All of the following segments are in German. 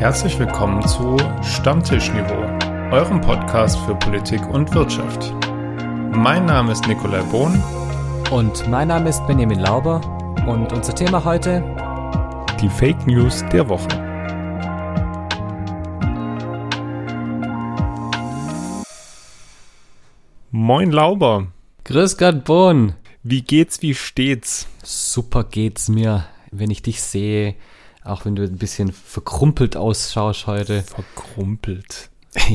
Herzlich willkommen zu Stammtischniveau, eurem Podcast für Politik und Wirtschaft. Mein Name ist Nikolai Bohn. Und mein Name ist Benjamin Lauber. Und unser Thema heute? Die Fake News der Woche. Moin Lauber. Grüß Gott, Bohn. Wie geht's, wie steht's? Super geht's mir, wenn ich dich sehe, auch wenn du ein bisschen verkrumpelt ausschaust heute. Verkrumpelt.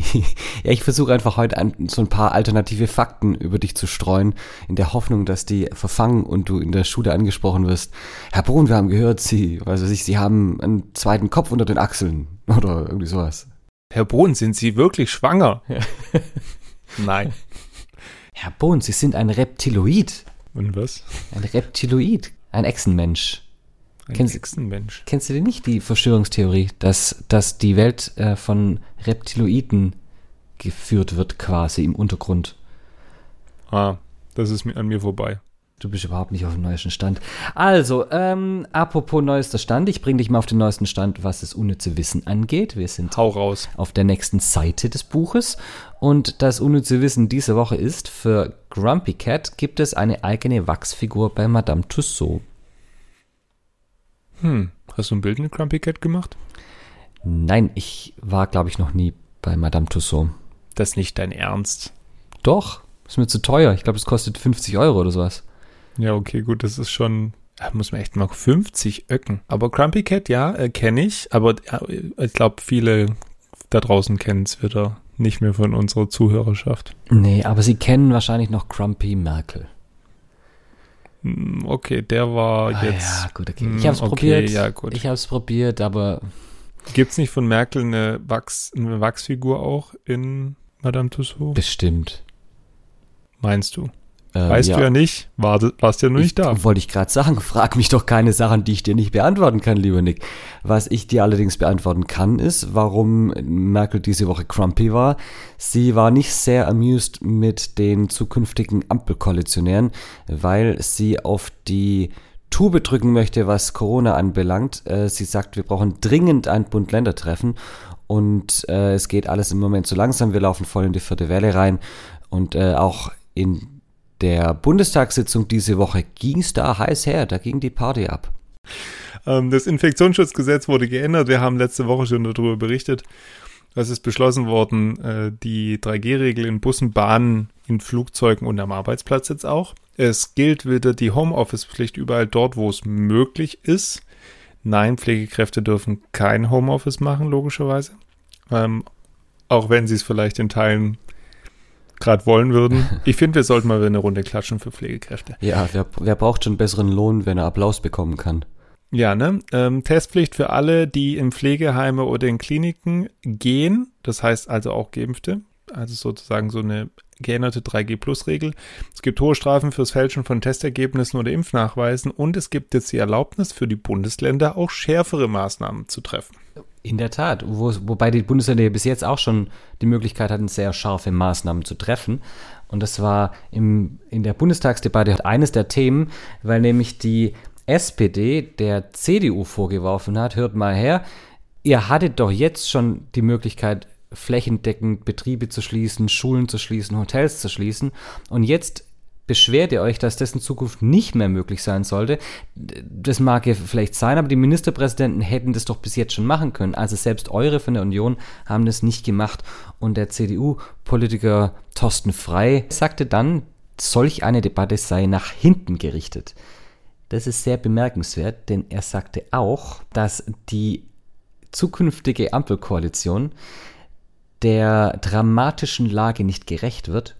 ja, ich versuche einfach heute ein, so ein paar alternative Fakten über dich zu streuen, in der Hoffnung, dass die verfangen und du in der Schule angesprochen wirst. Herr Brun, wir haben gehört, Sie, also ich, Sie haben einen zweiten Kopf unter den Achseln oder irgendwie sowas. Herr Brun, sind Sie wirklich schwanger? Nein. Herr Bohn, Sie sind ein Reptiloid. Und was? Ein Reptiloid. Ein Echsenmensch. Ein Kennst- Echsenmensch. Kennst du denn nicht die Verschwörungstheorie, dass, dass die Welt äh, von Reptiloiden geführt wird, quasi im Untergrund? Ah, das ist mir- an mir vorbei. Du bist überhaupt nicht auf dem neuesten Stand. Also, ähm, apropos neuester Stand, ich bringe dich mal auf den neuesten Stand, was das unnütze Wissen angeht. Wir sind Hau raus. auf der nächsten Seite des Buches. Und das unnütze Wissen diese Woche ist, für Grumpy Cat gibt es eine eigene Wachsfigur bei Madame Tussaud. Hm, hast du ein Bild mit Grumpy Cat gemacht? Nein, ich war, glaube ich, noch nie bei Madame Tussaud. Das ist nicht dein Ernst. Doch, ist mir zu teuer. Ich glaube, es kostet 50 Euro oder sowas. Ja, okay, gut, das ist schon, da muss man echt mal 50 Öcken. Aber Grumpy Cat, ja, äh, kenne ich, aber äh, ich glaube, viele da draußen kennen es wieder nicht mehr von unserer Zuhörerschaft. Nee, aber Sie kennen wahrscheinlich noch Grumpy Merkel. Hm, Okay, der war Ah, jetzt. ja, gut, okay. Hm, Ich habe es okay, probiert. ja, gut. Ich habe es probiert, aber Gibt's nicht von Merkel eine, Wachs, eine Wachsfigur auch in Madame Tussauds? bestimmt. Meinst du? Äh, Weißt du ja nicht. War, warst ja noch nicht da. Wollte ich gerade sagen, frag mich doch keine Sachen, die ich dir nicht beantworten kann, lieber Nick. Was ich dir allerdings beantworten kann, ist, warum Merkel diese Woche crumpy war. Sie war nicht sehr amused mit den zukünftigen Ampelkoalitionären, weil sie auf die Tube drücken möchte, was Corona anbelangt. Äh, Sie sagt, wir brauchen dringend ein Bund-Länder-Treffen und äh, es geht alles im Moment zu langsam. Wir laufen voll in die vierte Welle rein und äh, auch in der Bundestagssitzung diese Woche ging es da heiß her, da ging die Party ab. Ähm, das Infektionsschutzgesetz wurde geändert. Wir haben letzte Woche schon darüber berichtet. Es ist beschlossen worden, äh, die 3G-Regel in Bussen, Bahnen, in Flugzeugen und am Arbeitsplatz jetzt auch. Es gilt wieder die Homeoffice-Pflicht überall dort, wo es möglich ist. Nein, Pflegekräfte dürfen kein Homeoffice machen, logischerweise. Ähm, auch wenn sie es vielleicht in Teilen gerade wollen würden. Ich finde, wir sollten mal wieder eine Runde klatschen für Pflegekräfte. Ja, wer, wer braucht schon besseren Lohn, wenn er Applaus bekommen kann? Ja, ne? Ähm, Testpflicht für alle, die in Pflegeheime oder in Kliniken gehen. Das heißt also auch Geimpfte. Also sozusagen so eine geänderte 3G-Plus-Regel. Es gibt hohe Strafen fürs Fälschen von Testergebnissen oder Impfnachweisen und es gibt jetzt die Erlaubnis für die Bundesländer auch schärfere Maßnahmen zu treffen. In der Tat, wo, wobei die Bundesländer bis jetzt auch schon die Möglichkeit hatten, sehr scharfe Maßnahmen zu treffen. Und das war im, in der Bundestagsdebatte eines der Themen, weil nämlich die SPD der CDU vorgeworfen hat, hört mal her, ihr hattet doch jetzt schon die Möglichkeit, flächendeckend Betriebe zu schließen, Schulen zu schließen, Hotels zu schließen. Und jetzt beschwert ihr euch, dass das in Zukunft nicht mehr möglich sein sollte. Das mag ja vielleicht sein, aber die Ministerpräsidenten hätten das doch bis jetzt schon machen können. Also selbst eure von der Union haben das nicht gemacht. Und der CDU-Politiker Thorsten Frey sagte dann, solch eine Debatte sei nach hinten gerichtet. Das ist sehr bemerkenswert, denn er sagte auch, dass die zukünftige Ampelkoalition der dramatischen Lage nicht gerecht wird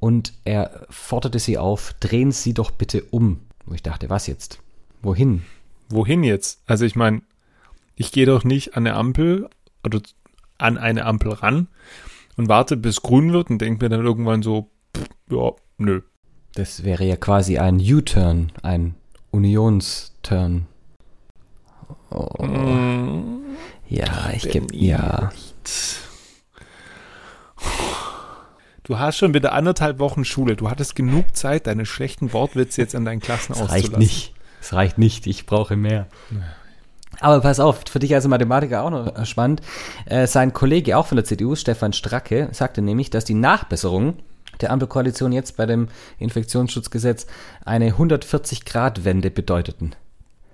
und er forderte sie auf, drehen Sie doch bitte um. Wo ich dachte, was jetzt? Wohin? Wohin jetzt? Also ich meine, ich gehe doch nicht an eine Ampel oder an eine Ampel ran und warte, bis grün wird und denke mir dann irgendwann so, pff, ja, nö. Das wäre ja quasi ein U-Turn, ein Unionsturn. Oh, Mm, ja, ich gebe, ja. Du hast schon wieder anderthalb Wochen Schule. Du hattest genug Zeit, deine schlechten Wortwitze jetzt an deinen Klassen Es auszulassen. reicht nicht. Es reicht nicht, ich brauche mehr. Aber pass auf, für dich als Mathematiker auch noch spannend. Äh, sein Kollege, auch von der CDU, Stefan Stracke, sagte nämlich, dass die Nachbesserung der Ampelkoalition jetzt bei dem Infektionsschutzgesetz eine 140-Grad-Wende bedeuteten.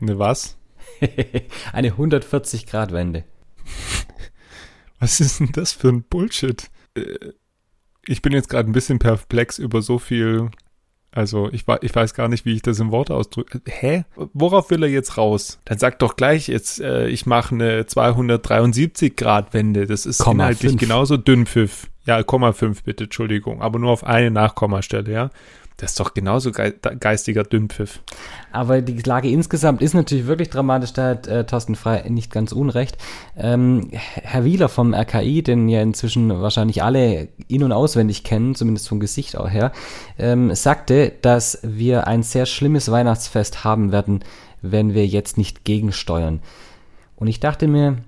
Ne was? eine 140-Grad-Wende. Was ist denn das für ein Bullshit? Ich bin jetzt gerade ein bisschen perplex über so viel. Also ich, ich weiß gar nicht, wie ich das in Worte ausdrücke. Hä? Worauf will er jetzt raus? Dann sag doch gleich, jetzt äh, ich mache eine 273 Grad Wende. Das ist Komma inhaltlich 5. genauso Dünnpfiff. Ja, Komma 5 bitte, Entschuldigung. Aber nur auf eine Nachkommastelle, ja. Das ist doch genauso geistiger Dünnpfiff. Aber die Lage insgesamt ist natürlich wirklich dramatisch. Da hat äh, Thorsten Frei nicht ganz unrecht. Ähm, Herr Wieler vom RKI, den ja inzwischen wahrscheinlich alle in- und auswendig kennen, zumindest vom Gesicht auch her, ähm, sagte, dass wir ein sehr schlimmes Weihnachtsfest haben werden, wenn wir jetzt nicht gegensteuern. Und ich dachte mir,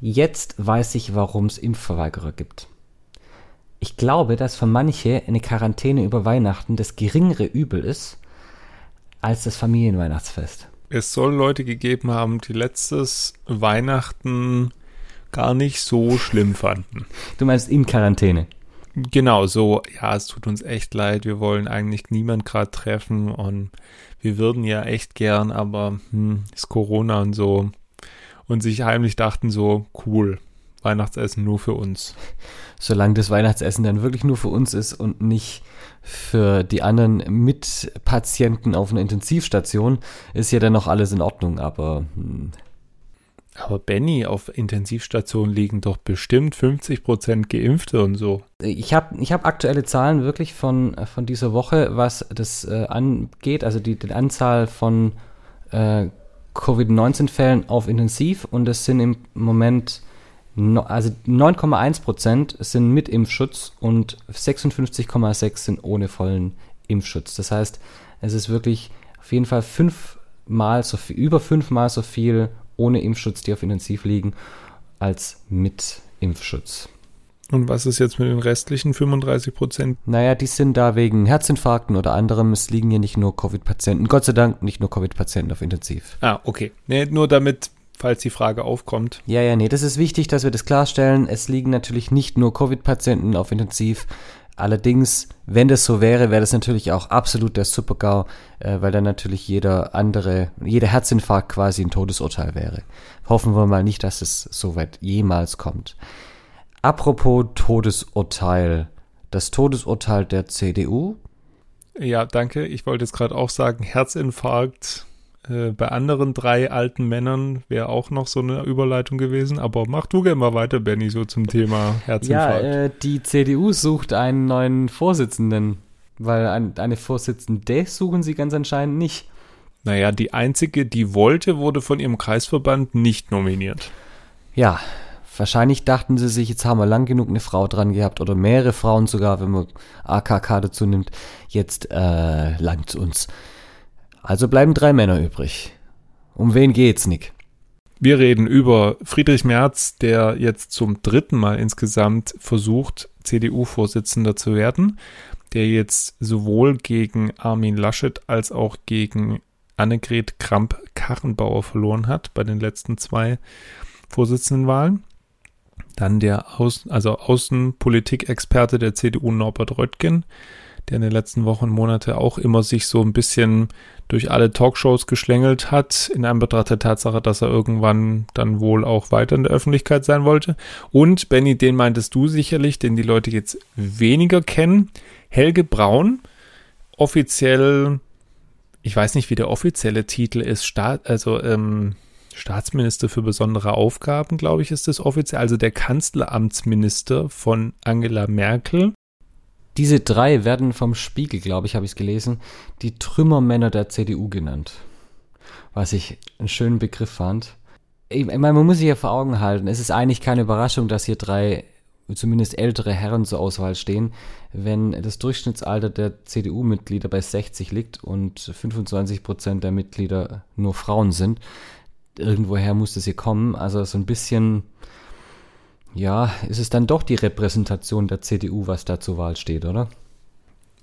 jetzt weiß ich, warum es Impfverweigerer gibt. Ich glaube, dass für manche eine Quarantäne über Weihnachten das geringere Übel ist als das Familienweihnachtsfest. Es soll Leute gegeben haben, die letztes Weihnachten gar nicht so schlimm fanden. Du meinst in Quarantäne? Genau, so, ja, es tut uns echt leid, wir wollen eigentlich niemand gerade treffen und wir würden ja echt gern, aber hm, ist Corona und so. Und sich heimlich dachten so, cool, Weihnachtsessen nur für uns. Solange das Weihnachtsessen dann wirklich nur für uns ist und nicht für die anderen Mitpatienten auf einer Intensivstation, ist ja dann noch alles in Ordnung, aber. Hm. Aber Benny, auf Intensivstation liegen doch bestimmt 50 Prozent Geimpfte und so. Ich habe ich hab aktuelle Zahlen wirklich von, von dieser Woche, was das äh, angeht, also die, die Anzahl von äh, Covid-19-Fällen auf Intensiv und es sind im Moment no, also 9,1 Prozent sind mit Impfschutz und 56,6 sind ohne vollen Impfschutz. Das heißt, es ist wirklich auf jeden Fall fünfmal so viel, über fünfmal so viel ohne Impfschutz, die auf Intensiv liegen, als mit Impfschutz. Und was ist jetzt mit den restlichen 35 Prozent? Naja, die sind da wegen Herzinfarkten oder anderem. Es liegen hier nicht nur Covid-Patienten, Gott sei Dank nicht nur Covid-Patienten auf Intensiv. Ah, okay. Nee, nur damit falls die Frage aufkommt. Ja, ja, nee, das ist wichtig, dass wir das klarstellen. Es liegen natürlich nicht nur Covid-Patienten auf Intensiv. Allerdings, wenn das so wäre, wäre das natürlich auch absolut der Supergau, äh, weil dann natürlich jeder andere, jeder Herzinfarkt quasi ein Todesurteil wäre. Hoffen wir mal nicht, dass es so weit jemals kommt. Apropos Todesurteil. Das Todesurteil der CDU. Ja, danke. Ich wollte jetzt gerade auch sagen, Herzinfarkt äh, bei anderen drei alten Männern wäre auch noch so eine Überleitung gewesen. Aber mach du gerne mal weiter, Benny, so zum Thema Herzinfarkt. Ja, äh, die CDU sucht einen neuen Vorsitzenden, weil ein, eine Vorsitzende suchen sie ganz anscheinend nicht. Naja, die einzige, die wollte, wurde von ihrem Kreisverband nicht nominiert. Ja, wahrscheinlich dachten sie sich, jetzt haben wir lang genug eine Frau dran gehabt oder mehrere Frauen sogar, wenn man AKK dazu nimmt. Jetzt äh, langt uns. Also bleiben drei Männer übrig. Um wen geht's, Nick? Wir reden über Friedrich Merz, der jetzt zum dritten Mal insgesamt versucht, CDU-Vorsitzender zu werden, der jetzt sowohl gegen Armin Laschet als auch gegen Annegret Kramp-Karrenbauer verloren hat bei den letzten zwei Vorsitzendenwahlen. Dann der Außen, also Außenpolitikexperte der CDU Norbert Röttgen, der in den letzten Wochen und Monate auch immer sich so ein bisschen durch alle Talkshows geschlängelt hat, in Anbetracht der Tatsache, dass er irgendwann dann wohl auch weiter in der Öffentlichkeit sein wollte. Und Benny, den meintest du sicherlich, den die Leute jetzt weniger kennen. Helge Braun, offiziell, ich weiß nicht, wie der offizielle Titel ist, Staat, also ähm, Staatsminister für besondere Aufgaben, glaube ich, ist das offiziell, also der Kanzleramtsminister von Angela Merkel. Diese drei werden vom Spiegel, glaube ich, habe ich es gelesen, die Trümmermänner der CDU genannt. Was ich einen schönen Begriff fand. Ich meine, man muss sich ja vor Augen halten, es ist eigentlich keine Überraschung, dass hier drei zumindest ältere Herren zur Auswahl stehen, wenn das Durchschnittsalter der CDU-Mitglieder bei 60 liegt und 25 Prozent der Mitglieder nur Frauen sind. Irgendwoher muss das hier kommen. Also so ein bisschen ja, ist es dann doch die Repräsentation der CDU, was da zur Wahl steht, oder?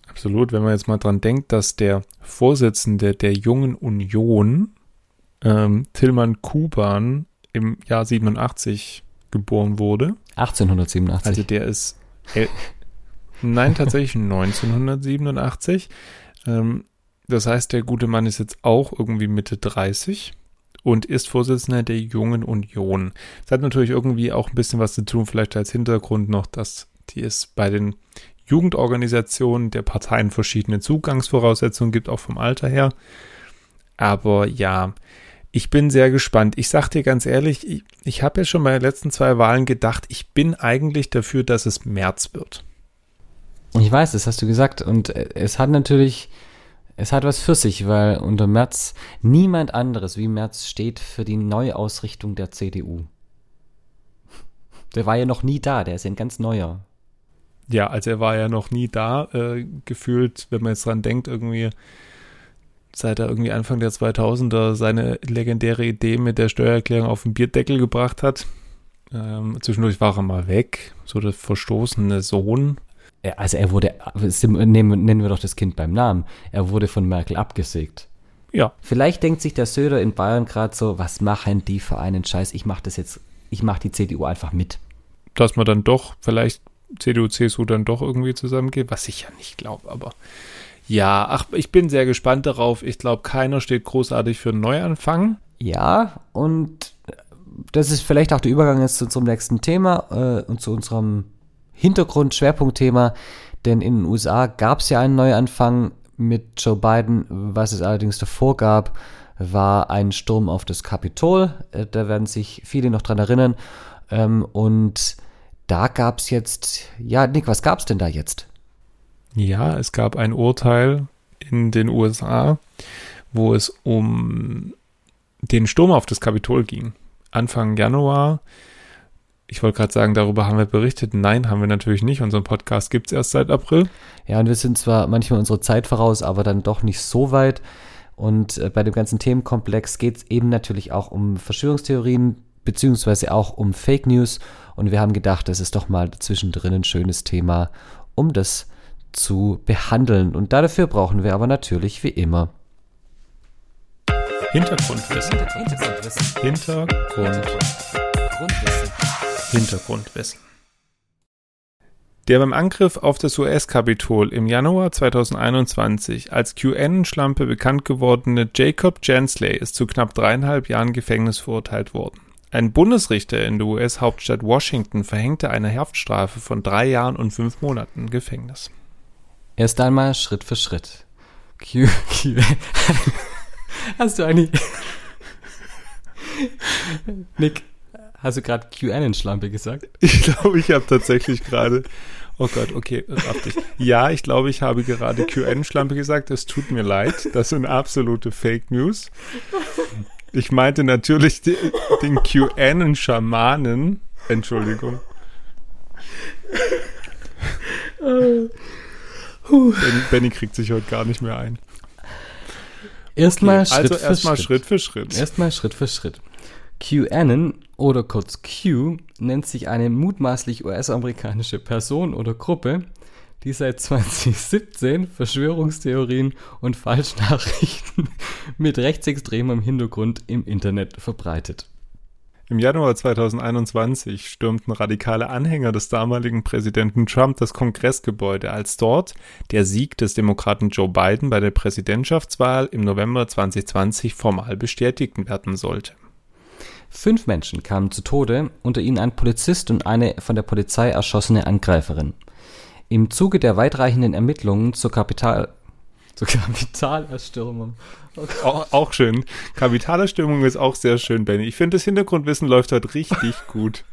Absolut, wenn man jetzt mal dran denkt, dass der Vorsitzende der Jungen Union ähm, Tillmann Kuban im Jahr 87 geboren wurde. 1887. Also der ist, äh, nein, tatsächlich 1987. Ähm, das heißt, der gute Mann ist jetzt auch irgendwie Mitte 30 und ist Vorsitzender der Jungen Union. Das hat natürlich irgendwie auch ein bisschen was zu tun, vielleicht als Hintergrund noch, dass die es bei den Jugendorganisationen der Parteien verschiedene Zugangsvoraussetzungen gibt, auch vom Alter her. Aber ja, ich bin sehr gespannt. Ich sag dir ganz ehrlich, ich, ich habe ja schon bei den letzten zwei Wahlen gedacht, ich bin eigentlich dafür, dass es März wird. Ich weiß, das hast du gesagt. Und es hat natürlich, es hat was für sich, weil unter Merz niemand anderes wie Merz steht für die Neuausrichtung der CDU. Der war ja noch nie da, der ist ja ein ganz neuer. Ja, also er war ja noch nie da, äh, gefühlt, wenn man jetzt dran denkt, irgendwie seit er irgendwie Anfang der 2000er seine legendäre Idee mit der Steuererklärung auf den Bierdeckel gebracht hat. Ähm, zwischendurch war er mal weg, so der verstoßene Sohn. Also er wurde, nennen, nennen wir doch das Kind beim Namen, er wurde von Merkel abgesägt. Ja. Vielleicht denkt sich der Söder in Bayern gerade so, was machen die für einen Scheiß? Ich mache das jetzt, ich mache die CDU einfach mit. Dass man dann doch vielleicht CDU, CSU dann doch irgendwie zusammengeht, was ich ja nicht glaube, aber ja, ach, ich bin sehr gespannt darauf. Ich glaube, keiner steht großartig für einen Neuanfang. Ja, und das ist vielleicht auch der Übergang jetzt zu unserem nächsten Thema äh, und zu unserem Hintergrund-Schwerpunktthema, denn in den USA gab es ja einen Neuanfang mit Joe Biden. Was es allerdings davor gab, war ein Sturm auf das Kapitol. Äh, da werden sich viele noch dran erinnern. Ähm, und da gab es jetzt, ja, Nick, was gab es denn da jetzt? Ja, es gab ein Urteil in den USA, wo es um den Sturm auf das Kapitol ging. Anfang Januar. Ich wollte gerade sagen, darüber haben wir berichtet. Nein, haben wir natürlich nicht. Unseren Podcast gibt es erst seit April. Ja, und wir sind zwar manchmal unsere Zeit voraus, aber dann doch nicht so weit. Und äh, bei dem ganzen Themenkomplex geht es eben natürlich auch um Verschwörungstheorien, beziehungsweise auch um Fake News. Und wir haben gedacht, das ist doch mal zwischendrin ein schönes Thema, um das zu behandeln. Und dafür brauchen wir aber natürlich wie immer Hintergrundwissen. Hintergrundwissen. Hintergrund. Grundwissen. Hintergrundwissen. Der beim Angriff auf das US-Kapitol im Januar 2021 als QN-Schlampe bekannt gewordene Jacob Jansley ist zu knapp dreieinhalb Jahren Gefängnis verurteilt worden. Ein Bundesrichter in der US-Hauptstadt Washington verhängte eine Haftstrafe von drei Jahren und fünf Monaten Gefängnis. Erst einmal Schritt für Schritt. Q, Q. Hast du eigentlich. Nick, hast du gerade QAnon-Schlampe gesagt? Ich glaube, ich habe tatsächlich gerade. Oh Gott, okay, raff dich. Ja, ich glaube, ich habe gerade QN-Schlampe gesagt. Es tut mir leid. Das sind absolute Fake News. Ich meinte natürlich den, den QAnon-Schamanen. Entschuldigung. Benny, Benny kriegt sich heute gar nicht mehr ein. Erstmal Okay, Schritt also erstmal Schritt. Schritt für Schritt. Erstmal Schritt für Schritt. QAnon oder kurz Q nennt sich eine mutmaßlich US-amerikanische Person oder Gruppe, die seit 2017 Verschwörungstheorien und Falschnachrichten mit rechtsextremem Hintergrund im Internet verbreitet. Im Januar 2021 stürmten radikale Anhänger des damaligen Präsidenten Trump das Kongressgebäude, als dort der Sieg des Demokraten Joe Biden bei der Präsidentschaftswahl im November 2020 formal bestätigt werden sollte. Fünf Menschen kamen zu Tode, unter ihnen ein Polizist und eine von der Polizei erschossene Angreiferin. Im Zuge der weitreichenden Ermittlungen zur Kapital zur Kapitalerstürmung. Oh. Auch, auch schön. Kapitalerstimmung ist auch sehr schön, Benny. Ich finde, das Hintergrundwissen läuft heute richtig gut.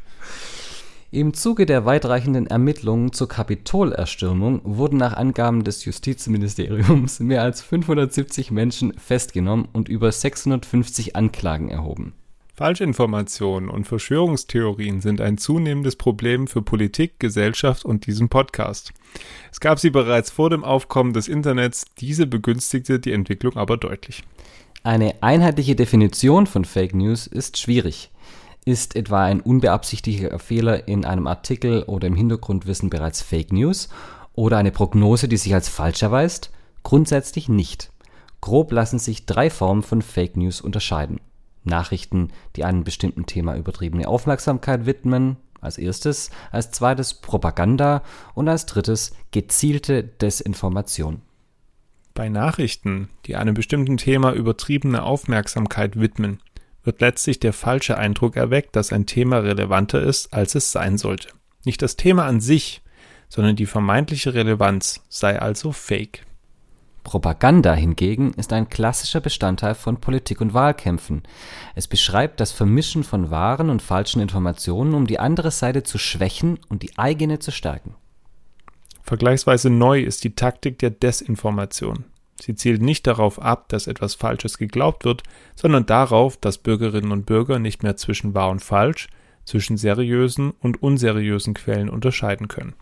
Im Zuge der weitreichenden Ermittlungen zur Kapitolerstürmung wurden nach Angaben des Justizministeriums mehr als 570 Menschen festgenommen und über 650 Anklagen erhoben. Falschinformationen und Verschwörungstheorien sind ein zunehmendes Problem für Politik, Gesellschaft und diesen Podcast. Es gab sie bereits vor dem Aufkommen des Internets, diese begünstigte die Entwicklung aber deutlich. Eine einheitliche Definition von Fake News ist schwierig. Ist etwa ein unbeabsichtigter Fehler in einem Artikel oder im Hintergrundwissen bereits Fake News oder eine Prognose, die sich als falsch erweist? Grundsätzlich nicht. Grob lassen sich drei Formen von Fake News unterscheiden. Nachrichten, die einem bestimmten Thema übertriebene Aufmerksamkeit widmen, als erstes, als zweites Propaganda und als drittes gezielte Desinformation. Bei Nachrichten, die einem bestimmten Thema übertriebene Aufmerksamkeit widmen, wird letztlich der falsche Eindruck erweckt, dass ein Thema relevanter ist, als es sein sollte. Nicht das Thema an sich, sondern die vermeintliche Relevanz sei also fake. Propaganda hingegen ist ein klassischer Bestandteil von Politik und Wahlkämpfen. Es beschreibt das Vermischen von wahren und falschen Informationen, um die andere Seite zu schwächen und die eigene zu stärken. Vergleichsweise neu ist die Taktik der Desinformation. Sie zielt nicht darauf ab, dass etwas Falsches geglaubt wird, sondern darauf, dass Bürgerinnen und Bürger nicht mehr zwischen wahr und falsch, zwischen seriösen und unseriösen Quellen unterscheiden können.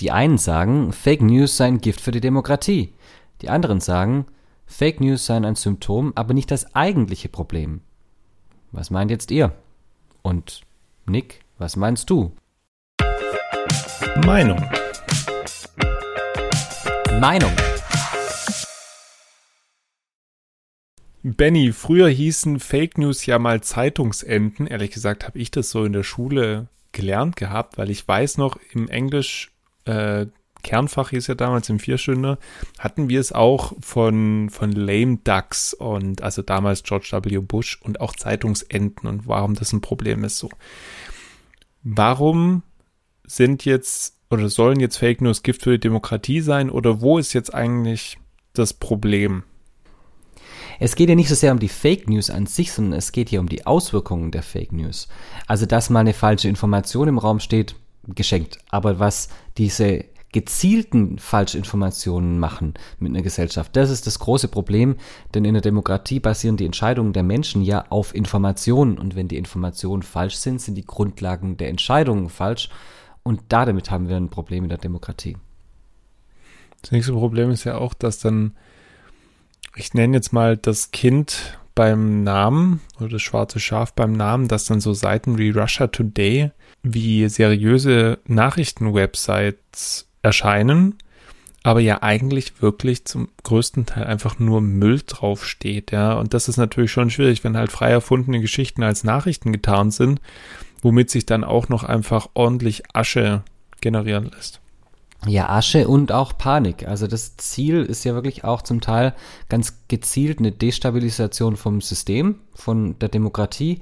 Die einen sagen, Fake News seien Gift für die Demokratie. Die anderen sagen, Fake News seien ein Symptom, aber nicht das eigentliche Problem. Was meint jetzt ihr? Und Nick, was meinst du? Meinung. Meinung. Benny, früher hießen Fake News ja mal Zeitungsenden. Ehrlich gesagt habe ich das so in der Schule gelernt gehabt, weil ich weiß noch, im Englisch äh, Kernfach hieß ja damals im Vierstünder, hatten wir es auch von, von Lame Ducks und also damals George W. Bush und auch Zeitungsenden und warum das ein Problem ist so. Warum sind jetzt oder sollen jetzt Fake News Gift für die Demokratie sein oder wo ist jetzt eigentlich das Problem? Es geht ja nicht so sehr um die Fake News an sich, sondern es geht hier um die Auswirkungen der Fake News. Also, dass mal eine falsche Information im Raum steht, geschenkt. Aber was diese gezielten Falschinformationen machen mit einer Gesellschaft. Das ist das große Problem, denn in der Demokratie basieren die Entscheidungen der Menschen ja auf Informationen und wenn die Informationen falsch sind, sind die Grundlagen der Entscheidungen falsch und damit haben wir ein Problem in der Demokratie. Das nächste Problem ist ja auch, dass dann, ich nenne jetzt mal das Kind beim Namen oder das schwarze Schaf beim Namen, dass dann so Seiten wie Russia Today, wie seriöse Nachrichtenwebsites erscheinen, aber ja eigentlich wirklich zum größten Teil einfach nur Müll draufsteht, ja. Und das ist natürlich schon schwierig, wenn halt frei erfundene Geschichten als Nachrichten getarnt sind, womit sich dann auch noch einfach ordentlich Asche generieren lässt. Ja, Asche und auch Panik. Also das Ziel ist ja wirklich auch zum Teil ganz gezielt eine Destabilisation vom System, von der Demokratie,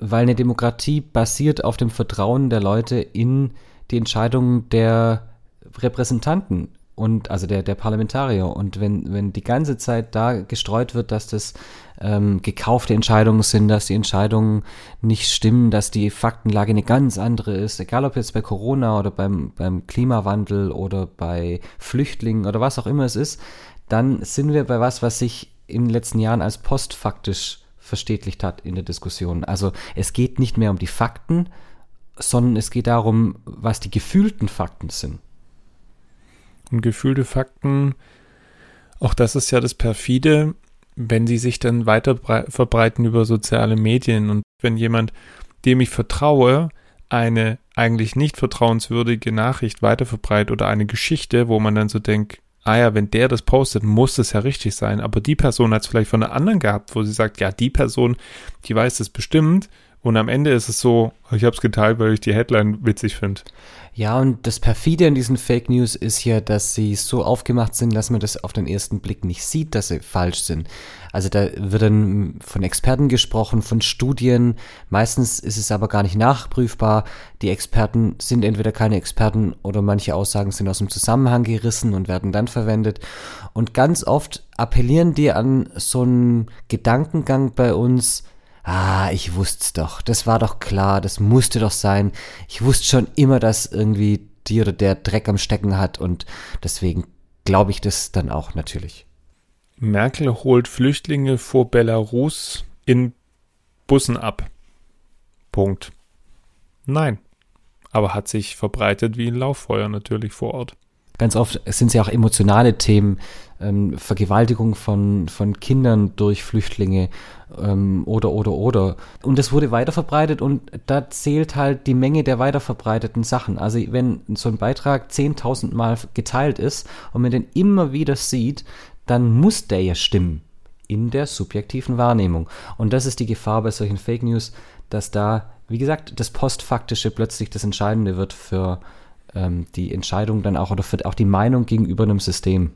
weil eine Demokratie basiert auf dem Vertrauen der Leute in die Entscheidungen der Repräsentanten und also der, der Parlamentarier. Und wenn, wenn die ganze Zeit da gestreut wird, dass das ähm, gekaufte Entscheidungen sind, dass die Entscheidungen nicht stimmen, dass die Faktenlage eine ganz andere ist, egal ob jetzt bei Corona oder beim, beim Klimawandel oder bei Flüchtlingen oder was auch immer es ist, dann sind wir bei was, was sich in den letzten Jahren als postfaktisch verstätlicht hat in der Diskussion. Also es geht nicht mehr um die Fakten, sondern es geht darum, was die gefühlten Fakten sind und gefühlte Fakten, auch das ist ja das perfide, wenn sie sich dann weiter verbreiten über soziale Medien und wenn jemand, dem ich vertraue, eine eigentlich nicht vertrauenswürdige Nachricht weiterverbreitet oder eine Geschichte, wo man dann so denkt, ah ja, wenn der das postet, muss das ja richtig sein. Aber die Person hat es vielleicht von einer anderen gehabt, wo sie sagt, ja, die Person, die weiß das bestimmt. Und am Ende ist es so, ich habe es geteilt, weil ich die Headline witzig finde. Ja, und das perfide an diesen Fake News ist ja, dass sie so aufgemacht sind, dass man das auf den ersten Blick nicht sieht, dass sie falsch sind. Also da wird dann von Experten gesprochen, von Studien. Meistens ist es aber gar nicht nachprüfbar. Die Experten sind entweder keine Experten oder manche Aussagen sind aus dem Zusammenhang gerissen und werden dann verwendet. Und ganz oft appellieren die an so einen Gedankengang bei uns, ah, ich wusste's doch, das war doch klar, das musste doch sein. Ich wusste schon immer, dass irgendwie die oder der Dreck am Stecken hat und deswegen glaube ich das dann auch natürlich. Merkel holt Flüchtlinge vor Belarus in Bussen ab. Punkt. Nein. Aber hat sich verbreitet wie ein Lauffeuer natürlich vor Ort. Ganz oft sind es ja auch emotionale Themen, ähm, Vergewaltigung von, von Kindern durch Flüchtlinge ähm, oder, oder, oder. Und das wurde weiterverbreitet und da zählt halt die Menge der weiterverbreiteten Sachen. Also wenn so ein Beitrag 10.000 Mal geteilt ist und man den immer wieder sieht, dann muss der ja stimmen. in der subjektiven Wahrnehmung. Und das ist die Gefahr bei solchen Fake News, dass da, wie gesagt, das Postfaktische plötzlich das Entscheidende wird für ähm, die Entscheidung dann auch oder für auch die Meinung gegenüber einem System.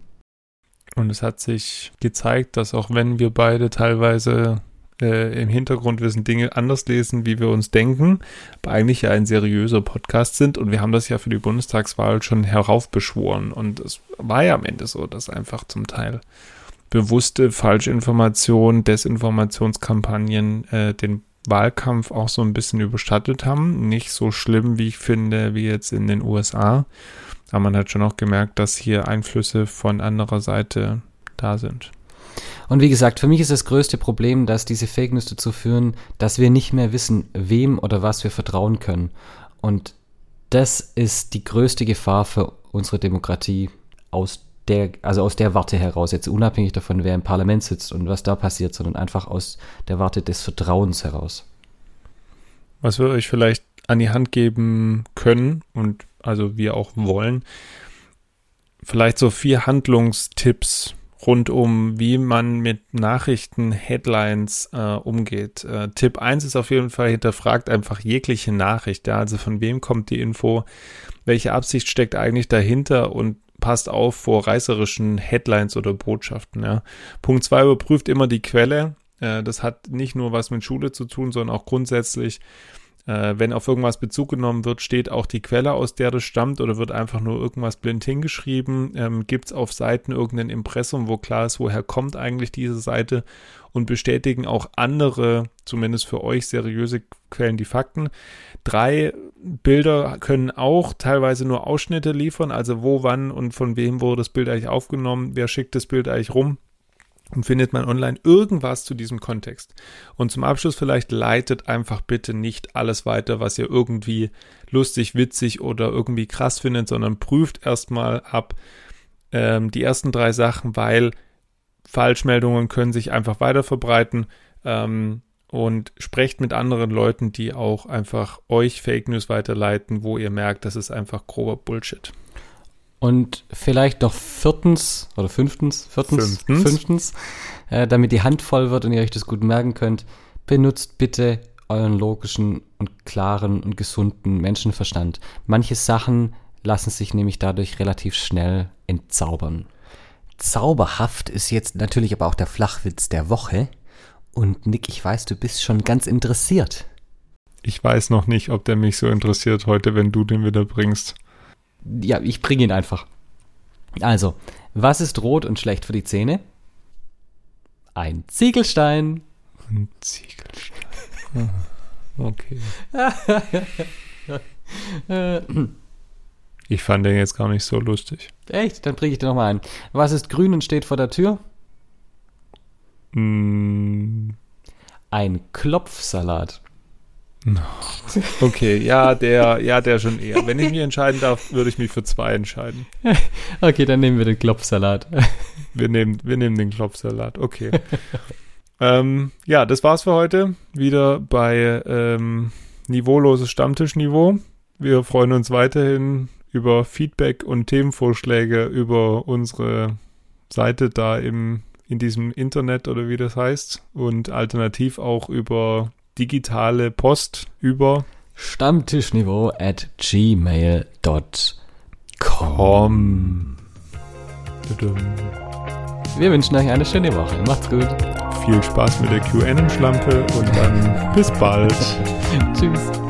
Und es hat sich gezeigt, dass auch wenn wir beide teilweise äh, im Hintergrund wissen, Dinge anders lesen, wie wir uns denken, aber eigentlich ja ein seriöser Podcast sind und wir haben das ja für die Bundestagswahl schon heraufbeschworen und es war ja am Ende so, dass einfach zum Teil bewusste Falschinformationen, Desinformationskampagnen äh, den Wahlkampf auch so ein bisschen überstattet haben. Nicht so schlimm, wie ich finde, wie jetzt in den USA. Aber man hat schon auch gemerkt, dass hier Einflüsse von anderer Seite da sind. Und wie gesagt, für mich ist das größte Problem, dass diese Fake News dazu führen, dass wir nicht mehr wissen, wem oder was wir vertrauen können. Und das ist die größte Gefahr für unsere Demokratie aus der, also aus der Warte heraus, jetzt unabhängig davon, wer im Parlament sitzt und was da passiert, sondern einfach aus der Warte des Vertrauens heraus. Was wir euch vielleicht an die Hand geben können und also wir auch wollen, vielleicht so vier Handlungstipps, rund um, wie man mit Nachrichten, Headlines äh, umgeht. Äh, Tipp 1 ist auf jeden Fall, hinterfragt einfach jegliche Nachricht. Ja? Also von wem kommt die Info, welche Absicht steckt eigentlich dahinter und passt auf vor reißerischen Headlines oder Botschaften. Ja? Punkt 2 überprüft immer die Quelle. Äh, das hat nicht nur was mit Schule zu tun, sondern auch grundsätzlich äh, wenn auf irgendwas Bezug genommen wird, steht auch die Quelle, aus der das stammt, oder wird einfach nur irgendwas blind hingeschrieben? Ähm, Gibt es auf Seiten irgendein Impressum, wo klar ist, woher kommt eigentlich diese Seite? Und bestätigen auch andere, zumindest für euch seriöse Quellen, die Fakten. Drei Bilder können auch teilweise nur Ausschnitte liefern, also wo, wann und von wem wurde das Bild eigentlich aufgenommen, wer schickt das Bild eigentlich rum und findet man online irgendwas zu diesem Kontext. Und zum Abschluss vielleicht leitet einfach bitte nicht alles weiter, was ihr irgendwie lustig, witzig oder irgendwie krass findet, sondern prüft erstmal ab ähm, die ersten drei Sachen, weil Falschmeldungen können sich einfach weiter verbreiten. Ähm, und sprecht mit anderen Leuten, die auch einfach euch Fake News weiterleiten, wo ihr merkt, das ist einfach grober Bullshit. Und vielleicht noch viertens oder fünftens, viertens, fünftens, fünftens äh, damit die Hand voll wird und ihr euch das gut merken könnt, benutzt bitte euren logischen und klaren und gesunden Menschenverstand. Manche Sachen lassen sich nämlich dadurch relativ schnell entzaubern. Zauberhaft ist jetzt natürlich aber auch der Flachwitz der Woche. Und Nick, ich weiß, du bist schon ganz interessiert. Ich weiß noch nicht, ob der mich so interessiert heute, wenn du den wieder bringst ja, ich bringe ihn einfach. Also, was ist rot und schlecht für die Zähne? Ein Ziegelstein. Ein Ziegelstein. Okay. ich fand den jetzt gar nicht so lustig. Echt? Dann bringe ich den nochmal ein. Was ist grün und steht vor der Tür? Mm. Ein Klopfsalat. Okay, ja, der, ja, der schon eher. Wenn ich mich entscheiden darf, würde ich mich für zwei entscheiden. Okay, dann nehmen wir den Klopfsalat. Wir nehmen, wir nehmen den Klopfsalat, okay. ähm, ja, das war's für heute. Wieder bei ähm, niveauloses Stammtischniveau. Wir freuen uns weiterhin über Feedback und Themenvorschläge über unsere Seite da im, in diesem Internet oder wie das heißt und alternativ auch über digitale Post über Stammtischniveau at gmail.com. Wir wünschen euch eine schöne Woche. Macht's gut. Viel Spaß mit der QN-Schlampe und dann bis bald. Tschüss.